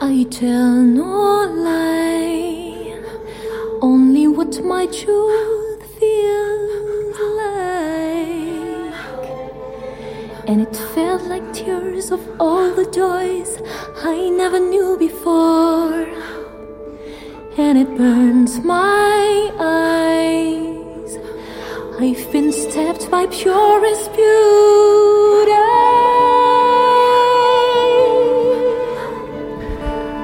I tell no lie, only what my truth feels like. And it felt like tears of all the joys I never knew before. And it burns my eyes. I've been stabbed by purest beauty.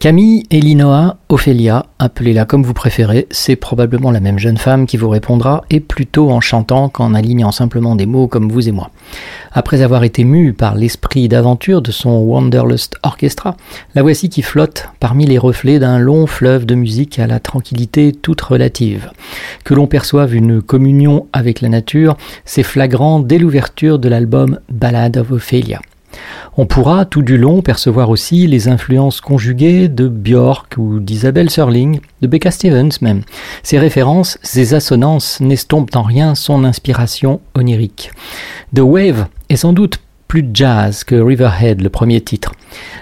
Camille Elinoa Ophélia, appelez-la comme vous préférez, c'est probablement la même jeune femme qui vous répondra, et plutôt en chantant qu'en alignant simplement des mots comme vous et moi. Après avoir été mue par l'esprit d'aventure de son Wanderlust Orchestra, la voici qui flotte parmi les reflets d'un long fleuve de musique à la tranquillité toute relative. Que l'on perçoive une communion avec la nature, c'est flagrant dès l'ouverture de l'album Ballad of Ophelia. On pourra tout du long percevoir aussi les influences conjuguées de Björk ou d'Isabelle Serling, de Becca Stevens même. Ces références, ces assonances n'estompent en rien son inspiration onirique. The Wave est sans doute plus jazz que Riverhead, le premier titre.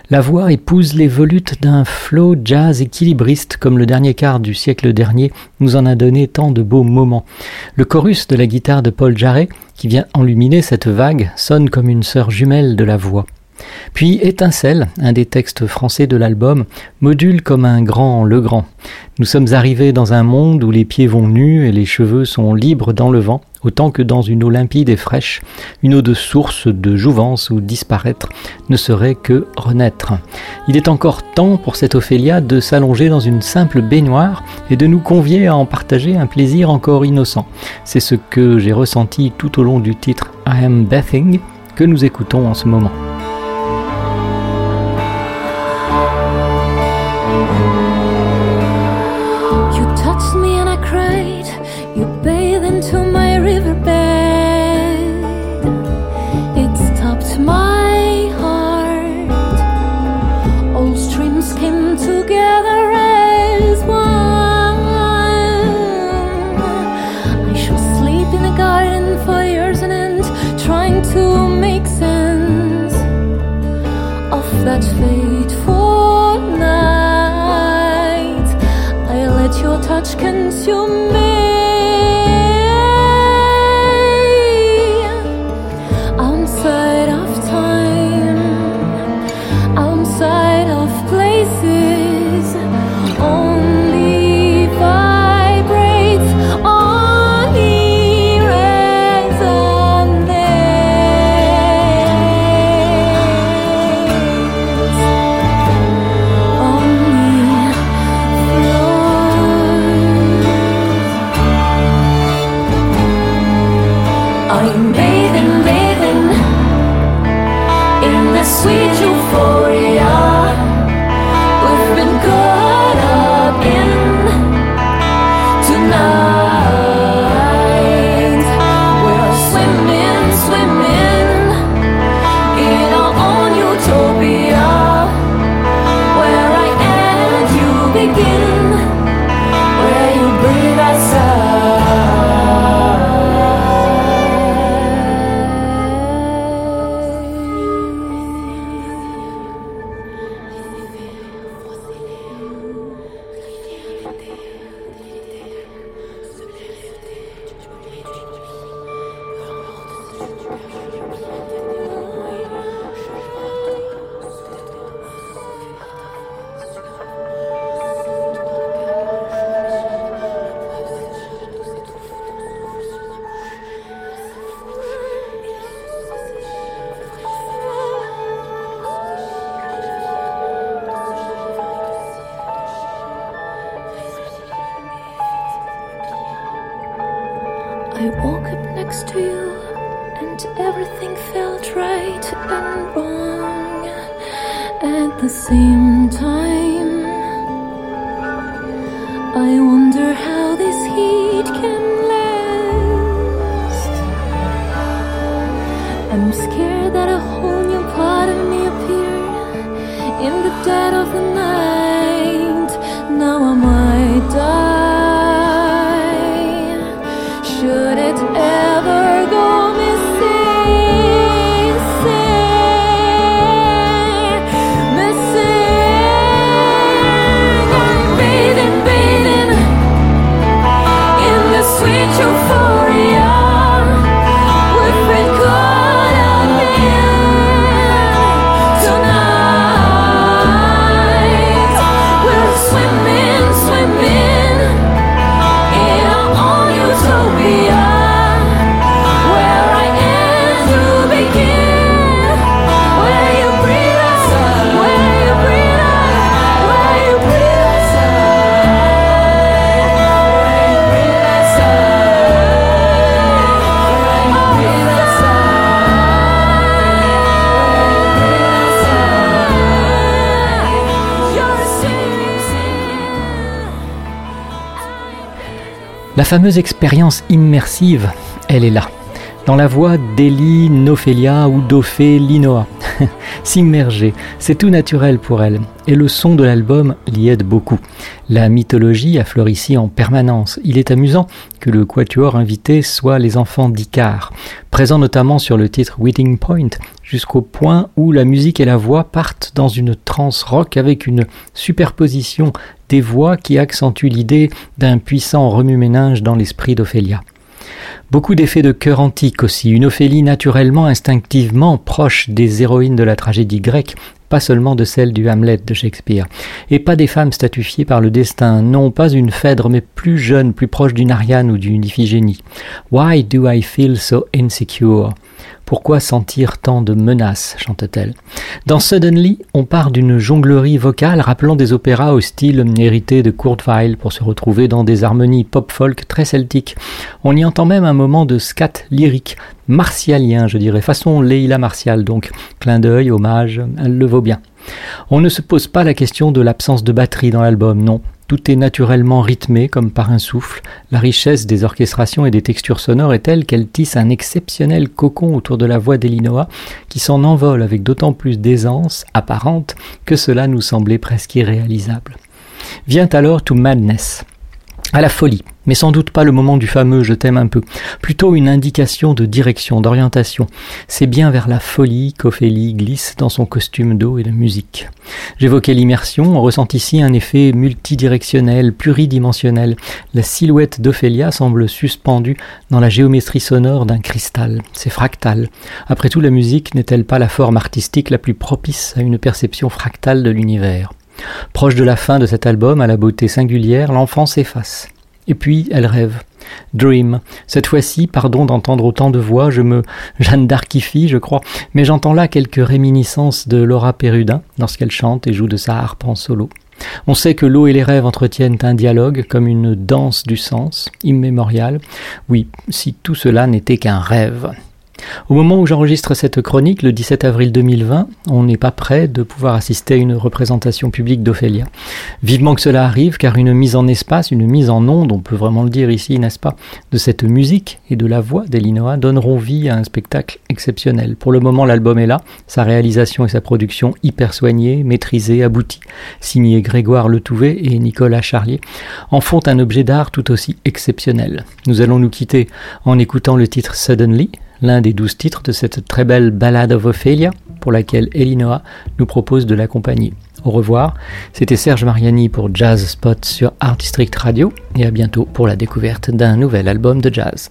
La voix épouse les volutes d'un flow jazz équilibriste comme le dernier quart du siècle dernier nous en a donné tant de beaux moments. Le chorus de la guitare de Paul Jarret, qui vient enluminer cette vague, sonne comme une sœur jumelle de la voix. Puis Étincelle, un des textes français de l'album, module comme un grand Legrand. Nous sommes arrivés dans un monde où les pieds vont nus et les cheveux sont libres dans le vent, autant que dans une eau limpide et fraîche, une eau de source de jouvence où disparaître ne serait que renaître. Il est encore temps pour cette Ophélia de s'allonger dans une simple baignoire et de nous convier à en partager un plaisir encore innocent. C'est ce que j'ai ressenti tout au long du titre I Am Bathing que nous écoutons en ce moment. Touch consume me. Woke up next to you, and everything felt right and wrong at the same time. I wonder how this heat can La fameuse expérience immersive, elle est là dans la voix d'Elie Nophelia ou d'Ophelinoa. S'immerger, c'est tout naturel pour elle, et le son de l'album l'y aide beaucoup. La mythologie affleure ici en permanence. Il est amusant que le quatuor invité soit les enfants d'Icar, présents notamment sur le titre Waiting Point, jusqu'au point où la musique et la voix partent dans une trance rock avec une superposition des voix qui accentue l'idée d'un puissant remue-ménage dans l'esprit d'Ophélia. Beaucoup d'effets de cœur antique aussi, une Ophélie naturellement, instinctivement proche des héroïnes de la tragédie grecque, pas seulement de celle du Hamlet de Shakespeare, et pas des femmes statufiées par le destin, non pas une Phèdre, mais plus jeune, plus proche d'une Ariane ou d'une Iphigénie. Why do I feel so insecure? Pourquoi sentir tant de menaces chante-t-elle. Dans Suddenly, on part d'une jonglerie vocale rappelant des opéras au style hérité de Kurt Weill pour se retrouver dans des harmonies pop-folk très celtiques. On y entend même un moment de scat lyrique, martialien, je dirais, façon Leila Martial, donc clin d'œil, hommage, elle le vaut bien. On ne se pose pas la question de l'absence de batterie dans l'album, non. Tout est naturellement rythmé comme par un souffle. La richesse des orchestrations et des textures sonores est telle qu'elle tisse un exceptionnel cocon autour de la voix d'Elinoa qui s'en envole avec d'autant plus d'aisance apparente que cela nous semblait presque irréalisable. Vient alors To Madness, à la folie, mais sans doute pas le moment du fameux je t'aime un peu, plutôt une indication de direction, d'orientation. C'est bien vers la folie qu'Ophélie glisse dans son costume d'eau et de musique. J'évoquais l'immersion, on ressent ici un effet multidirectionnel, pluridimensionnel. La silhouette d'Ophélia semble suspendue dans la géométrie sonore d'un cristal. C'est fractal. Après tout, la musique n'est-elle pas la forme artistique la plus propice à une perception fractale de l'univers? Proche de la fin de cet album, à la beauté singulière, l'enfant s'efface. Et puis elle rêve. Dream. Cette fois-ci, pardon d'entendre autant de voix, je me Jeanne d'Arquifie, je crois, mais j'entends là quelques réminiscences de Laura Perrudin lorsqu'elle chante et joue de sa harpe en solo. On sait que l'eau et les rêves entretiennent un dialogue comme une danse du sens, immémorial. Oui, si tout cela n'était qu'un rêve. Au moment où j'enregistre cette chronique, le 17 avril 2020, on n'est pas prêt de pouvoir assister à une représentation publique d'Ophélia. Vivement que cela arrive, car une mise en espace, une mise en onde, on peut vraiment le dire ici, n'est-ce pas, de cette musique et de la voix d'Elinoa donneront vie à un spectacle exceptionnel. Pour le moment, l'album est là, sa réalisation et sa production hyper soignée, maîtrisée, aboutie, signé Grégoire Letouvet et Nicolas Charlier, en font un objet d'art tout aussi exceptionnel. Nous allons nous quitter en écoutant le titre Suddenly, l'un des douze titres de cette très belle Ballade of Ophelia, pour laquelle Elinoa nous propose de l'accompagner. Au revoir, c'était Serge Mariani pour Jazz Spot sur Art District Radio, et à bientôt pour la découverte d'un nouvel album de jazz.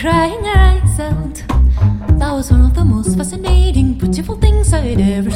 Crying eyes out. That was one of the most fascinating, beautiful things I'd ever